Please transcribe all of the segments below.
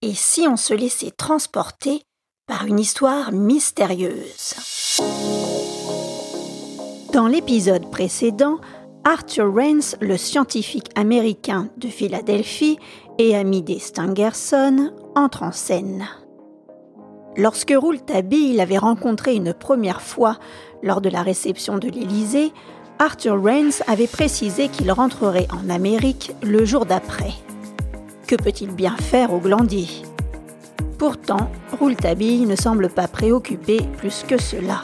Et si on se laissait transporter par une histoire mystérieuse? Dans l'épisode précédent, Arthur Raines, le scientifique américain de Philadelphie et ami des Stangerson, entre en scène. Lorsque Rouletabille l'avait rencontré une première fois lors de la réception de l'Élysée, Arthur Raines avait précisé qu'il rentrerait en Amérique le jour d'après. Que peut-il bien faire au glandier? Pourtant, Rouletabille ne semble pas préoccupé plus que cela.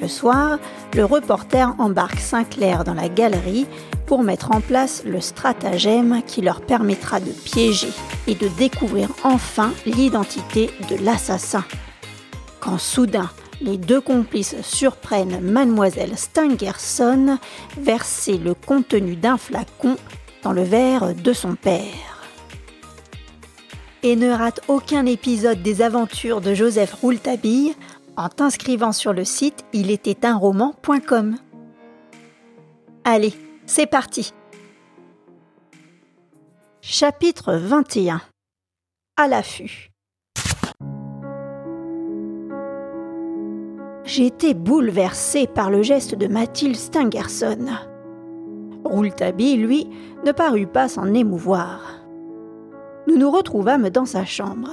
Le soir, le reporter embarque Sinclair dans la galerie pour mettre en place le stratagème qui leur permettra de piéger et de découvrir enfin l'identité de l'assassin. Quand soudain, les deux complices surprennent mademoiselle Stangerson verser le contenu d'un flacon dans le verre de son père et ne rate aucun épisode des aventures de Joseph Rouletabille en t'inscrivant sur le site il était un roman.com. Allez, c'est parti. Chapitre 21 À l'affût. J'ai été bouleversé par le geste de Mathilde Stangerson. Rouletabille, lui, ne parut pas s'en émouvoir. Nous nous retrouvâmes dans sa chambre.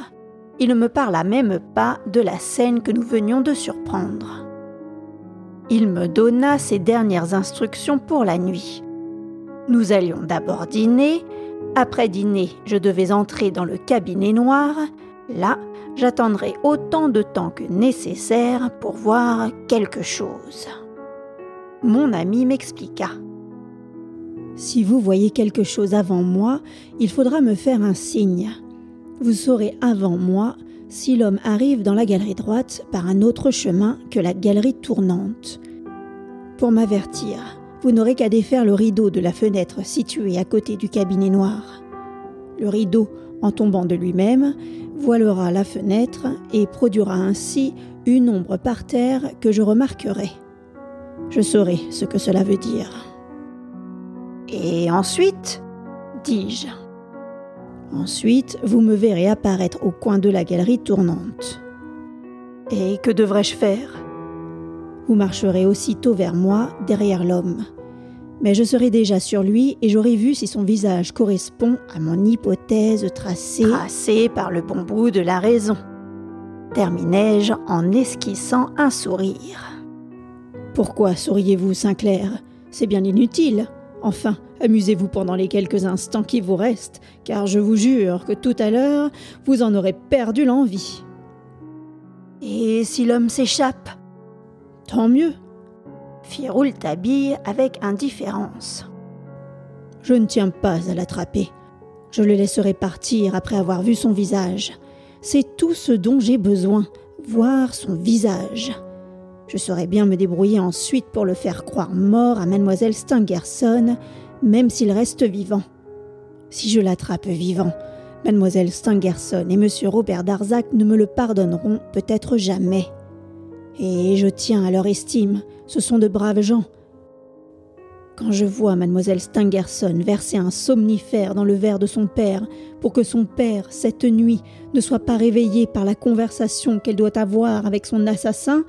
Il ne me parla même pas de la scène que nous venions de surprendre. Il me donna ses dernières instructions pour la nuit. Nous allions d'abord dîner. Après dîner, je devais entrer dans le cabinet noir. Là, j'attendrai autant de temps que nécessaire pour voir quelque chose. Mon ami m'expliqua. Si vous voyez quelque chose avant moi, il faudra me faire un signe. Vous saurez avant moi si l'homme arrive dans la galerie droite par un autre chemin que la galerie tournante. Pour m'avertir, vous n'aurez qu'à défaire le rideau de la fenêtre située à côté du cabinet noir. Le rideau, en tombant de lui-même, voilera la fenêtre et produira ainsi une ombre par terre que je remarquerai. Je saurai ce que cela veut dire. Et ensuite dis-je. Ensuite, vous me verrez apparaître au coin de la galerie tournante. Et que devrais-je faire? Vous marcherez aussitôt vers moi, derrière l'homme. Mais je serai déjà sur lui et j'aurai vu si son visage correspond à mon hypothèse tracée. Tracée par le bon bout de la raison. Terminai-je en esquissant un sourire. Pourquoi souriez-vous, Sinclair? C'est bien inutile. Enfin, amusez-vous pendant les quelques instants qui vous restent, car je vous jure que tout à l'heure, vous en aurez perdu l'envie. Et si l'homme s'échappe? Tant mieux, fit Rouletabille avec indifférence. Je ne tiens pas à l'attraper. Je le laisserai partir après avoir vu son visage. C'est tout ce dont j'ai besoin, voir son visage. Je saurais bien me débrouiller ensuite pour le faire croire mort à mademoiselle Stangerson, même s'il reste vivant. Si je l'attrape vivant, mademoiselle Stangerson et monsieur Robert Darzac ne me le pardonneront peut-être jamais. Et je tiens à leur estime, ce sont de braves gens. Quand je vois mademoiselle Stangerson verser un somnifère dans le verre de son père pour que son père, cette nuit, ne soit pas réveillé par la conversation qu'elle doit avoir avec son assassin,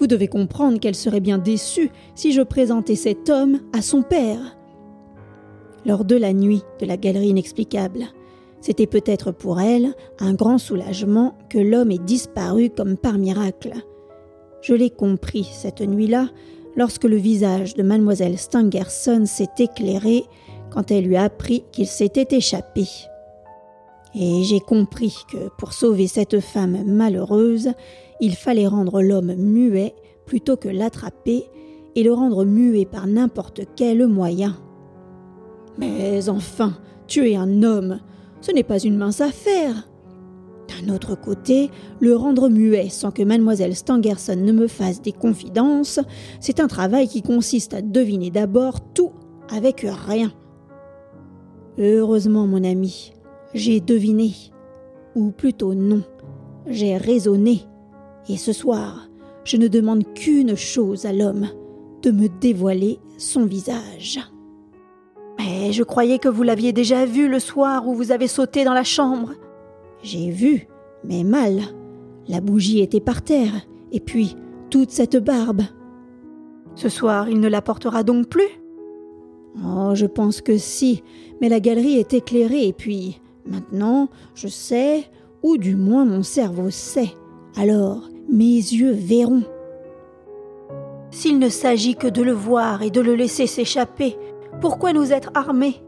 vous devez comprendre qu'elle serait bien déçue si je présentais cet homme à son père. Lors de la nuit de la galerie inexplicable, c'était peut-être pour elle un grand soulagement que l'homme ait disparu comme par miracle. Je l'ai compris cette nuit-là lorsque le visage de mademoiselle Stangerson s'est éclairé quand elle lui appris qu'il s'était échappé. Et j'ai compris que pour sauver cette femme malheureuse, il fallait rendre l'homme muet plutôt que l'attraper et le rendre muet par n'importe quel moyen. Mais enfin, tuer un homme, ce n'est pas une mince affaire. D'un autre côté, le rendre muet sans que mademoiselle Stangerson ne me fasse des confidences, c'est un travail qui consiste à deviner d'abord tout avec rien. Heureusement, mon ami, j'ai deviné, ou plutôt non, j'ai raisonné. Et ce soir, je ne demande qu'une chose à l'homme, de me dévoiler son visage. Mais je croyais que vous l'aviez déjà vu le soir où vous avez sauté dans la chambre. J'ai vu, mais mal. La bougie était par terre, et puis toute cette barbe. Ce soir, il ne la portera donc plus? Oh, je pense que si, mais la galerie est éclairée, et puis maintenant, je sais, ou du moins mon cerveau sait. Alors, mes yeux verront. S'il ne s'agit que de le voir et de le laisser s'échapper, pourquoi nous être armés?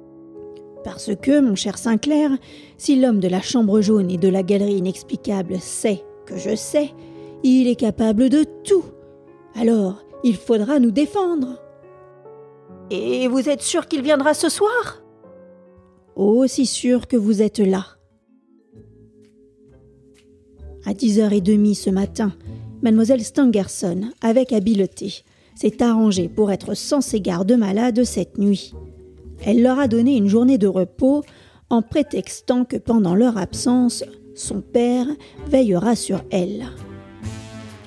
Parce que, mon cher Sinclair, si l'homme de la chambre jaune et de la galerie inexplicable sait que je sais, il est capable de tout. Alors, il faudra nous défendre. Et vous êtes sûr qu'il viendra ce soir? Aussi sûr que vous êtes là. À dix heures et demie ce matin, mademoiselle Stangerson, avec habileté, s'est arrangée pour être sans égard de malade cette nuit. Elle leur a donné une journée de repos en prétextant que pendant leur absence, son père veillera sur elle.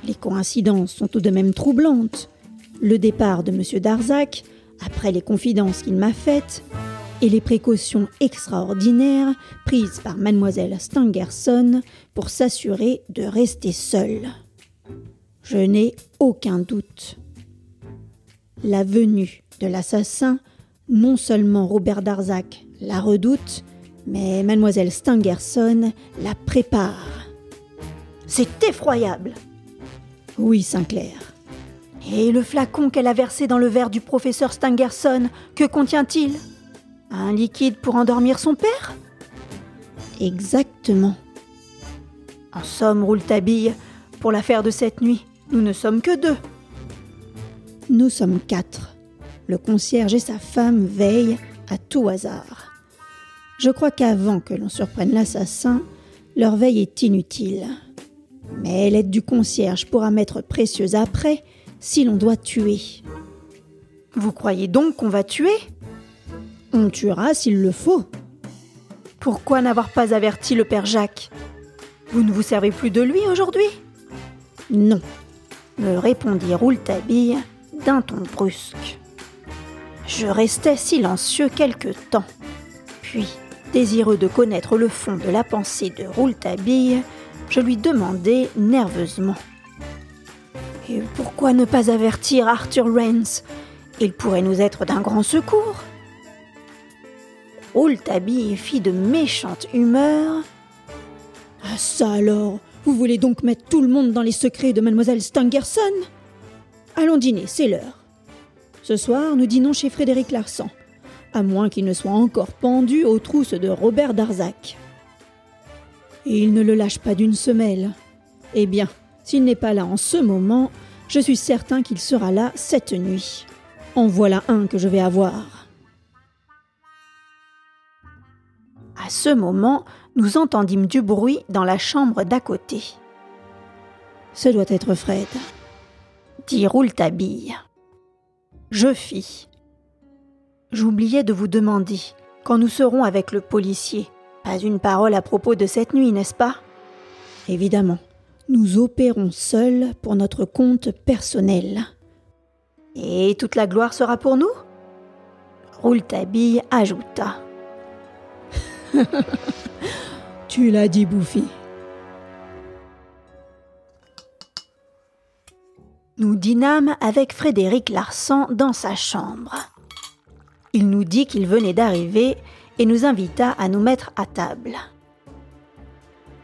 Les coïncidences sont tout de même troublantes. Le départ de M. Darzac, après les confidences qu'il m'a faites, et les précautions extraordinaires prises par mademoiselle Stangerson pour s'assurer de rester seule. Je n'ai aucun doute. La venue de l'assassin, non seulement Robert Darzac la redoute, mais mademoiselle Stangerson la prépare. C'est effroyable. Oui, Sinclair. Et le flacon qu'elle a versé dans le verre du professeur Stangerson, que contient-il? Un liquide pour endormir son père? Exactement. En somme, Rouletabille, pour l'affaire de cette nuit, nous ne sommes que deux. Nous sommes quatre. Le concierge et sa femme veillent à tout hasard. Je crois qu'avant que l'on surprenne l'assassin, leur veille est inutile. Mais l'aide du concierge pourra m'être précieuse après si l'on doit tuer. Vous croyez donc qu'on va tuer? On tuera s'il le faut. Pourquoi n'avoir pas averti le père Jacques? Vous ne vous servez plus de lui aujourd'hui? Non, me répondit Rouletabille d'un ton brusque. Je restai silencieux quelque temps. Puis, désireux de connaître le fond de la pensée de Rouletabille, je lui demandai nerveusement. Et pourquoi ne pas avertir Arthur Rains Il pourrait nous être d'un grand secours. Rouletabille fit de méchante humeur. Ah ça alors Vous voulez donc mettre tout le monde dans les secrets de mademoiselle Stangerson? Allons dîner, c'est l'heure. Ce soir, nous dînons chez Frédéric Larsan, à moins qu'il ne soit encore pendu aux trousses de Robert Darzac. Et il ne le lâche pas d'une semelle. Eh bien, s'il n'est pas là en ce moment, je suis certain qu'il sera là cette nuit. En voilà un que je vais avoir. À ce moment, nous entendîmes du bruit dans la chambre d'à côté. Ce doit être Fred, dit Rouletabille. Je fis. J'oubliais de vous demander, quand nous serons avec le policier, pas une parole à propos de cette nuit, n'est-ce pas? Évidemment, nous opérons seuls pour notre compte personnel. Et toute la gloire sera pour nous? Rouletabille ajouta. tu l'as dit, Bouffi. Nous dînâmes avec Frédéric Larsan dans sa chambre. Il nous dit qu'il venait d'arriver et nous invita à nous mettre à table.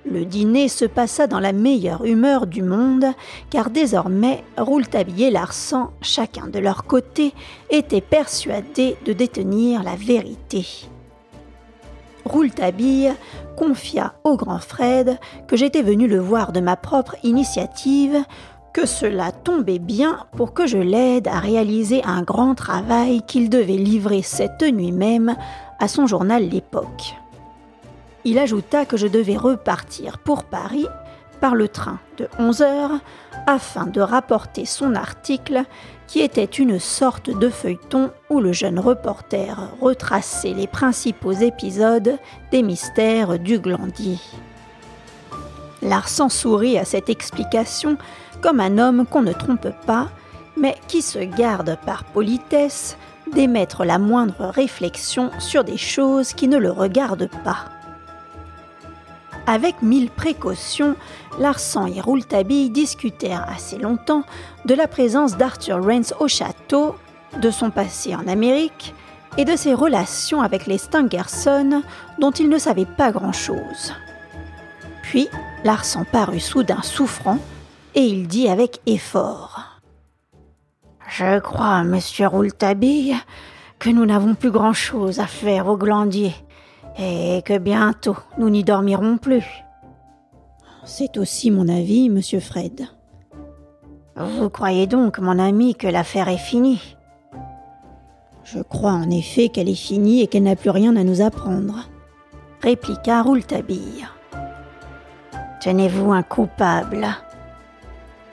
Le dîner se passa dans la meilleure humeur du monde, car désormais Rouletabille et Larsan, chacun de leur côté, étaient persuadés de détenir la vérité. Rouletabille confia au grand Fred que j'étais venu le voir de ma propre initiative, que cela tombait bien pour que je l'aide à réaliser un grand travail qu'il devait livrer cette nuit même à son journal L'Époque. Il ajouta que je devais repartir pour Paris par le train de 11 heures afin de rapporter son article qui était une sorte de feuilleton où le jeune reporter retraçait les principaux épisodes des mystères du Glandier. Larsan sourit à cette explication comme un homme qu'on ne trompe pas, mais qui se garde par politesse d'émettre la moindre réflexion sur des choses qui ne le regardent pas. Avec mille précautions, Larsan et Rouletabille discutèrent assez longtemps de la présence d'Arthur Rance au château, de son passé en Amérique et de ses relations avec les Stangerson dont ils ne savaient pas grand-chose. Puis, Larsan parut soudain souffrant et il dit avec effort Je crois, monsieur Rouletabille, que nous n'avons plus grand-chose à faire au glandier et que bientôt nous n'y dormirons plus. C'est aussi mon avis, monsieur Fred. Vous croyez donc, mon ami, que l'affaire est finie? Je crois en effet qu'elle est finie et qu'elle n'a plus rien à nous apprendre, répliqua Rouletabille. Tenez-vous un coupable?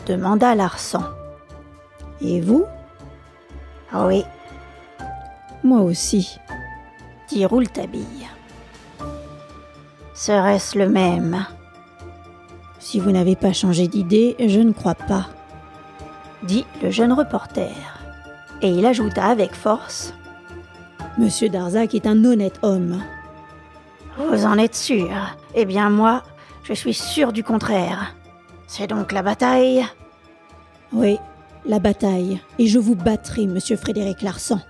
demanda Larsan. Et vous? Oui. Moi aussi, dit Rouletabille. Serait-ce le même? Si vous n'avez pas changé d'idée, je ne crois pas, dit le jeune reporter. Et il ajouta avec force Monsieur Darzac est un honnête homme. Vous en êtes sûr? Eh bien, moi, je suis sûr du contraire. C'est donc la bataille? Oui, la bataille. Et je vous battrai, monsieur Frédéric Larsan.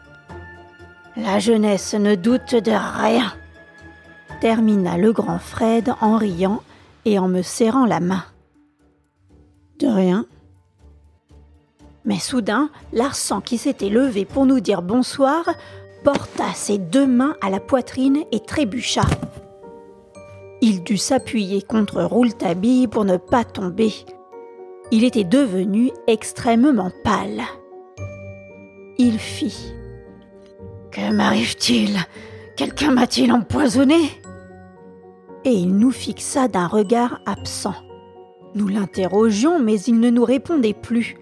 La jeunesse ne doute de rien termina le grand Fred en riant et en me serrant la main. De rien. Mais soudain, Larsan, qui s'était levé pour nous dire bonsoir, porta ses deux mains à la poitrine et trébucha. Il dut s'appuyer contre Rouletabille pour ne pas tomber. Il était devenu extrêmement pâle. Il fit. Que m'arrive-t-il? Quelqu'un m'a-t-il empoisonné? Et il nous fixa d'un regard absent. Nous l'interrogions, mais il ne nous répondait plus.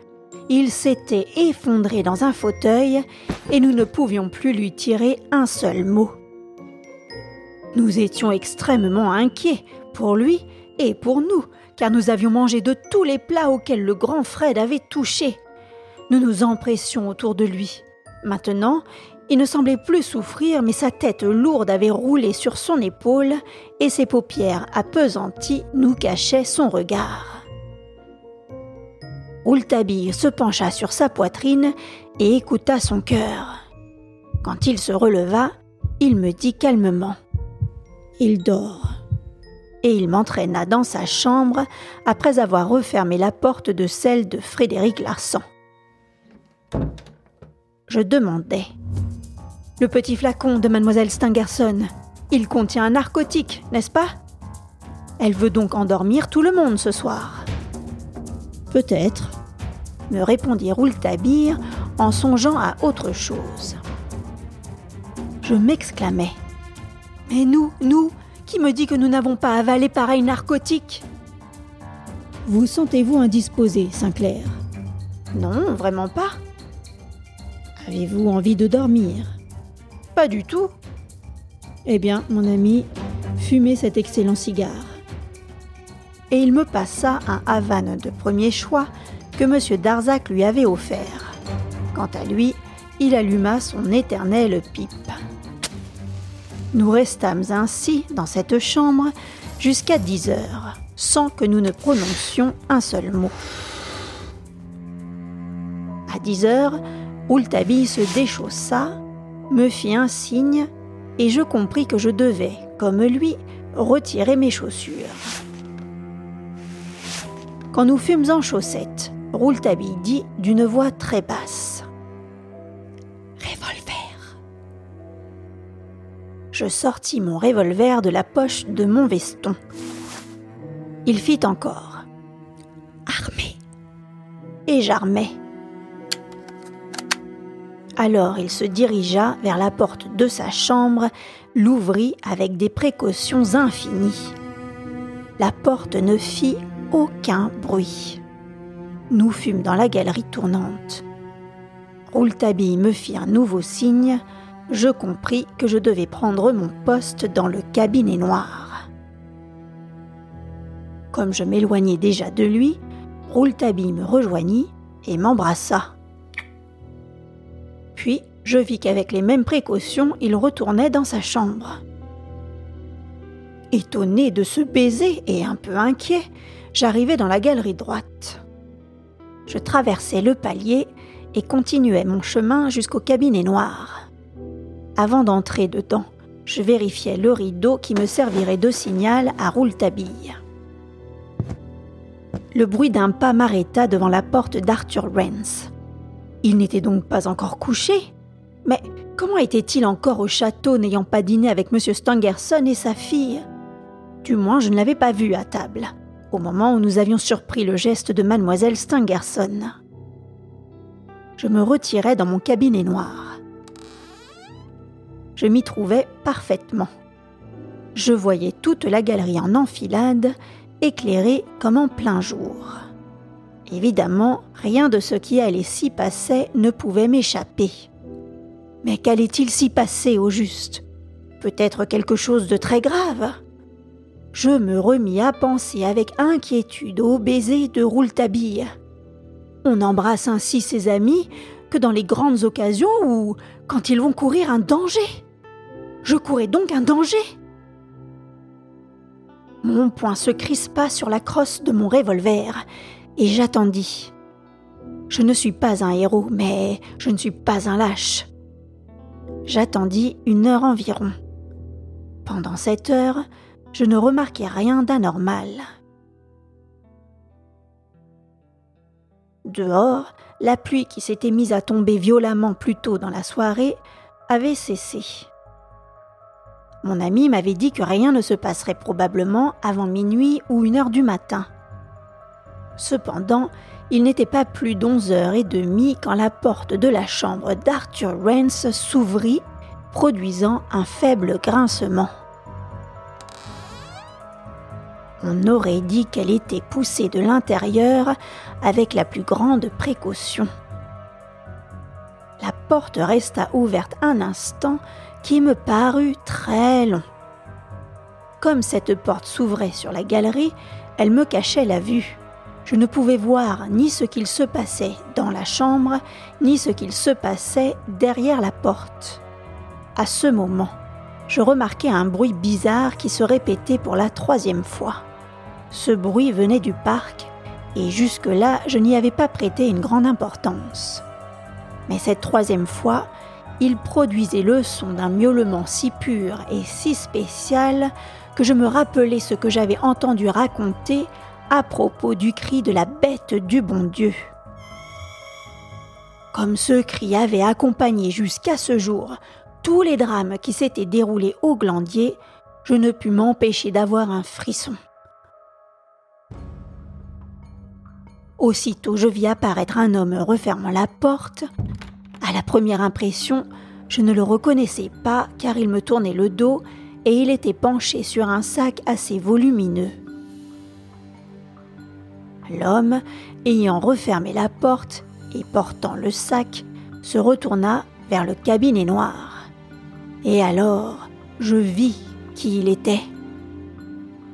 Il s'était effondré dans un fauteuil et nous ne pouvions plus lui tirer un seul mot. Nous étions extrêmement inquiets, pour lui et pour nous, car nous avions mangé de tous les plats auxquels le grand Fred avait touché. Nous nous empressions autour de lui. Maintenant, il ne semblait plus souffrir, mais sa tête lourde avait roulé sur son épaule et ses paupières appesanties nous cachaient son regard. Rouletabille se pencha sur sa poitrine et écouta son cœur. Quand il se releva, il me dit calmement Il dort. Et il m'entraîna dans sa chambre après avoir refermé la porte de celle de Frédéric Larsan. Je demandai le petit flacon de mademoiselle Stangerson. Il contient un narcotique, n'est-ce pas? Elle veut donc endormir tout le monde ce soir. Peut-être, me répondit Rouletabille en songeant à autre chose. Je m'exclamai. Mais nous, nous, qui me dit que nous n'avons pas avalé pareil narcotique? Vous sentez-vous indisposé, Sinclair? Non, vraiment pas. Avez-vous envie de dormir? Pas du tout. Eh bien, mon ami, fumez cet excellent cigare. Et il me passa un Havane de premier choix que M. Darzac lui avait offert. Quant à lui, il alluma son éternelle pipe. Nous restâmes ainsi dans cette chambre jusqu'à dix heures, sans que nous ne prononcions un seul mot. À dix heures, Rouletabille se déchaussa me fit un signe et je compris que je devais, comme lui, retirer mes chaussures. Quand nous fûmes en chaussettes, Rouletabille dit d'une voix très basse Revolver. Je sortis mon revolver de la poche de mon veston. Il fit encore Armé. Et j'armai. Alors il se dirigea vers la porte de sa chambre, l'ouvrit avec des précautions infinies. La porte ne fit aucun bruit. Nous fûmes dans la galerie tournante. Rouletabille me fit un nouveau signe. Je compris que je devais prendre mon poste dans le cabinet noir. Comme je m'éloignais déjà de lui, Rouletabille me rejoignit et m'embrassa. Je vis qu'avec les mêmes précautions, il retournait dans sa chambre. Étonné de ce baiser et un peu inquiet, j'arrivai dans la galerie droite. Je traversai le palier et continuai mon chemin jusqu'au cabinet noir. Avant d'entrer dedans, je vérifiais le rideau qui me servirait de signal à Rouletabille. Le bruit d'un pas m'arrêta devant la porte d'Arthur Rance. Il n'était donc pas encore couché. Mais comment était-il encore au château n'ayant pas dîné avec M. Stangerson et sa fille? Du moins, je ne l'avais pas vu à table, au moment où nous avions surpris le geste de mademoiselle Stangerson. Je me retirai dans mon cabinet noir. Je m'y trouvais parfaitement. Je voyais toute la galerie en enfilade, éclairée comme en plein jour. Évidemment, rien de ce qui allait s'y passer ne pouvait m'échapper. Mais qu'allait-il s'y passer au juste? Peut-être quelque chose de très grave? Je me remis à penser avec inquiétude au baiser de Rouletabille. On embrasse ainsi ses amis que dans les grandes occasions ou quand ils vont courir un danger. Je courais donc un danger. Mon poing se crispa sur la crosse de mon revolver et j'attendis. Je ne suis pas un héros, mais je ne suis pas un lâche. J'attendis une heure environ. Pendant cette heure, je ne remarquai rien d'anormal. Dehors, la pluie qui s'était mise à tomber violemment plus tôt dans la soirée avait cessé. Mon ami m'avait dit que rien ne se passerait probablement avant minuit ou une heure du matin. Cependant, il n'était pas plus d'onze heures et demie quand la porte de la chambre d'Arthur Rance s'ouvrit, produisant un faible grincement. On aurait dit qu'elle était poussée de l'intérieur avec la plus grande précaution. La porte resta ouverte un instant qui me parut très long. Comme cette porte s'ouvrait sur la galerie, elle me cachait la vue. Je ne pouvais voir ni ce qu'il se passait dans la chambre, ni ce qu'il se passait derrière la porte. À ce moment, je remarquai un bruit bizarre qui se répétait pour la troisième fois. Ce bruit venait du parc, et jusque-là je n'y avais pas prêté une grande importance. Mais cette troisième fois, il produisait le son d'un miaulement si pur et si spécial que je me rappelai ce que j'avais entendu raconter à propos du cri de la bête du bon Dieu. Comme ce cri avait accompagné jusqu'à ce jour tous les drames qui s'étaient déroulés au Glandier, je ne pus m'empêcher d'avoir un frisson. Aussitôt je vis apparaître un homme refermant la porte, à la première impression, je ne le reconnaissais pas car il me tournait le dos et il était penché sur un sac assez volumineux. L'homme, ayant refermé la porte et portant le sac, se retourna vers le cabinet noir. Et alors, je vis qui il était.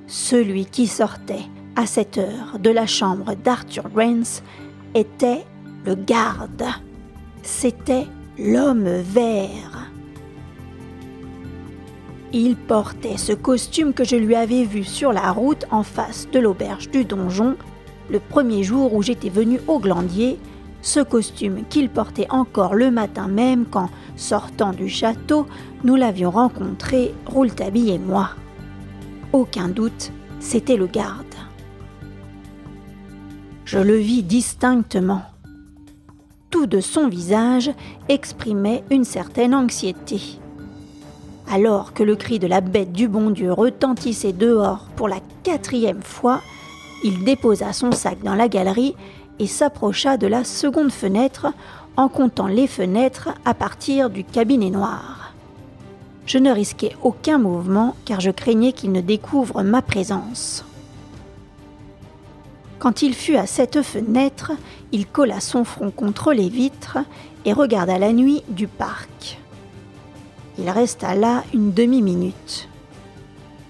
Celui qui sortait à cette heure de la chambre d'Arthur Rance était le garde c'était l'homme vert. Il portait ce costume que je lui avais vu sur la route en face de l'auberge du donjon le premier jour où j'étais venu au Glandier, ce costume qu'il portait encore le matin même quand, sortant du château, nous l'avions rencontré, Rouletabille et moi. Aucun doute, c'était le garde. Je le vis distinctement tout de son visage exprimait une certaine anxiété. Alors que le cri de la bête du bon Dieu retentissait dehors pour la quatrième fois, il déposa son sac dans la galerie et s'approcha de la seconde fenêtre en comptant les fenêtres à partir du cabinet noir. Je ne risquais aucun mouvement car je craignais qu'il ne découvre ma présence. Quand il fut à cette fenêtre, il colla son front contre les vitres et regarda la nuit du parc. Il resta là une demi-minute.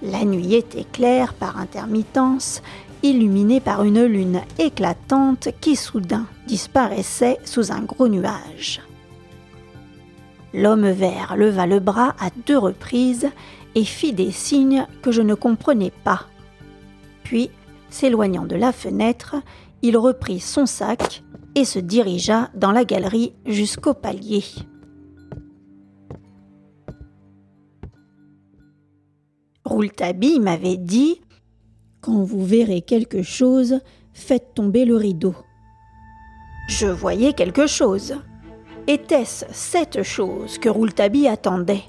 La nuit était claire par intermittence, illuminée par une lune éclatante qui soudain disparaissait sous un gros nuage. L'homme vert leva le bras à deux reprises et fit des signes que je ne comprenais pas. Puis, s'éloignant de la fenêtre, il reprit son sac et se dirigea dans la galerie jusqu'au palier. Rouletabille m'avait dit Quand vous verrez quelque chose, faites tomber le rideau. Je voyais quelque chose. Était-ce cette chose que Rouletabille attendait?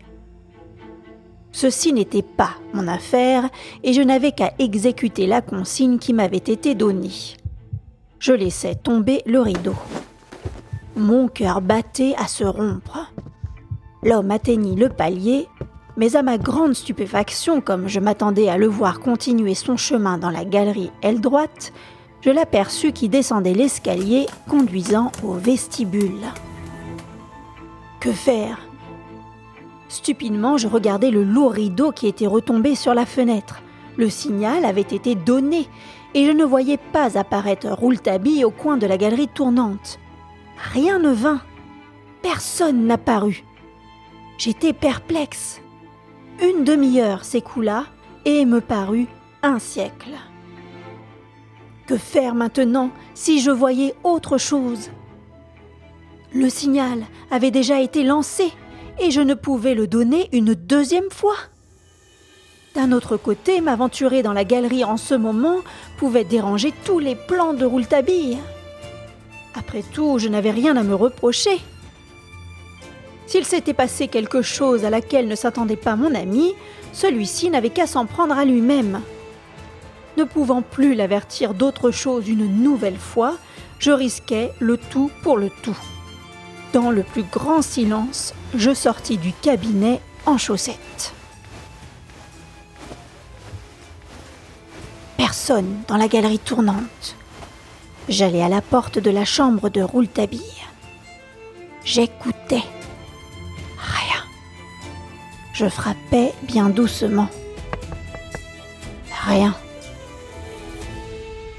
Ceci n'était pas mon affaire et je n'avais qu'à exécuter la consigne qui m'avait été donnée. Je laissai tomber le rideau. Mon cœur battait à se rompre. L'homme atteignit le palier, mais à ma grande stupéfaction, comme je m'attendais à le voir continuer son chemin dans la galerie aile droite, je l'aperçus qui descendait l'escalier conduisant au vestibule. Que faire? Stupidement, je regardais le lourd rideau qui était retombé sur la fenêtre. Le signal avait été donné et je ne voyais pas apparaître Rouletabille au coin de la galerie tournante. Rien ne vint. Personne n'apparut. J'étais perplexe. Une demi-heure s'écoula et me parut un siècle. Que faire maintenant si je voyais autre chose? Le signal avait déjà été lancé et je ne pouvais le donner une deuxième fois. D'un autre côté, m'aventurer dans la galerie en ce moment pouvait déranger tous les plans de Rouletabille. Après tout, je n'avais rien à me reprocher. S'il s'était passé quelque chose à laquelle ne s'attendait pas mon ami, celui-ci n'avait qu'à s'en prendre à lui-même. Ne pouvant plus l'avertir d'autre chose une nouvelle fois, je risquais le tout pour le tout. Dans le plus grand silence, je sortis du cabinet en chaussettes. Personne dans la galerie tournante. J'allai à la porte de la chambre de Rouletabille. J'écoutais. Je frappais bien doucement. Rien.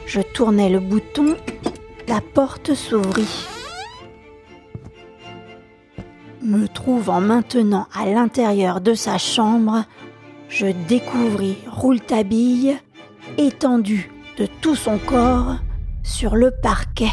Je tournai le bouton, la porte s'ouvrit. Me trouvant maintenant à l'intérieur de sa chambre, je découvris Rouletabille étendu de tout son corps sur le parquet.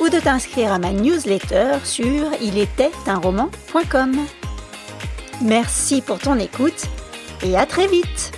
ou de t'inscrire à ma newsletter sur ilétaitunroman.com. Merci pour ton écoute et à très vite